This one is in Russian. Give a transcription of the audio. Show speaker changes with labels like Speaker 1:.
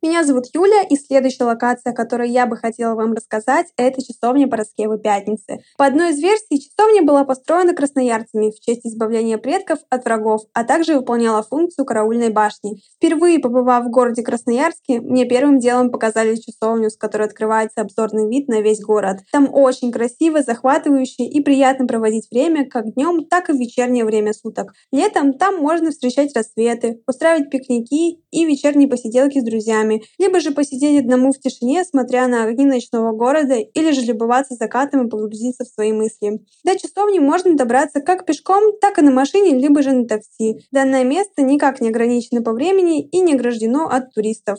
Speaker 1: Меня зовут Юля, и следующая локация, о которой я бы хотела вам рассказать, это часовня Пороскевы Пятницы. По одной из версий, часовня была построена красноярцами в честь избавления предков от врагов, а также выполняла функцию караульной башни. Впервые побывав в городе Красноярске, мне первым делом показали часовню, с которой открывается обзорный вид на весь город. Там очень красиво, захватывающе и приятно проводить время как днем, так и в вечернее время суток. Летом там можно встречать рассветы, устраивать пикники и вечерние посиделки с друзьями, друзьями, либо же посидеть одному в тишине, смотря на огни ночного города, или же любоваться закатом и погрузиться в свои мысли. До часовни можно добраться как пешком, так и на машине, либо же на такси. Данное место никак не ограничено по времени и не ограждено от туристов.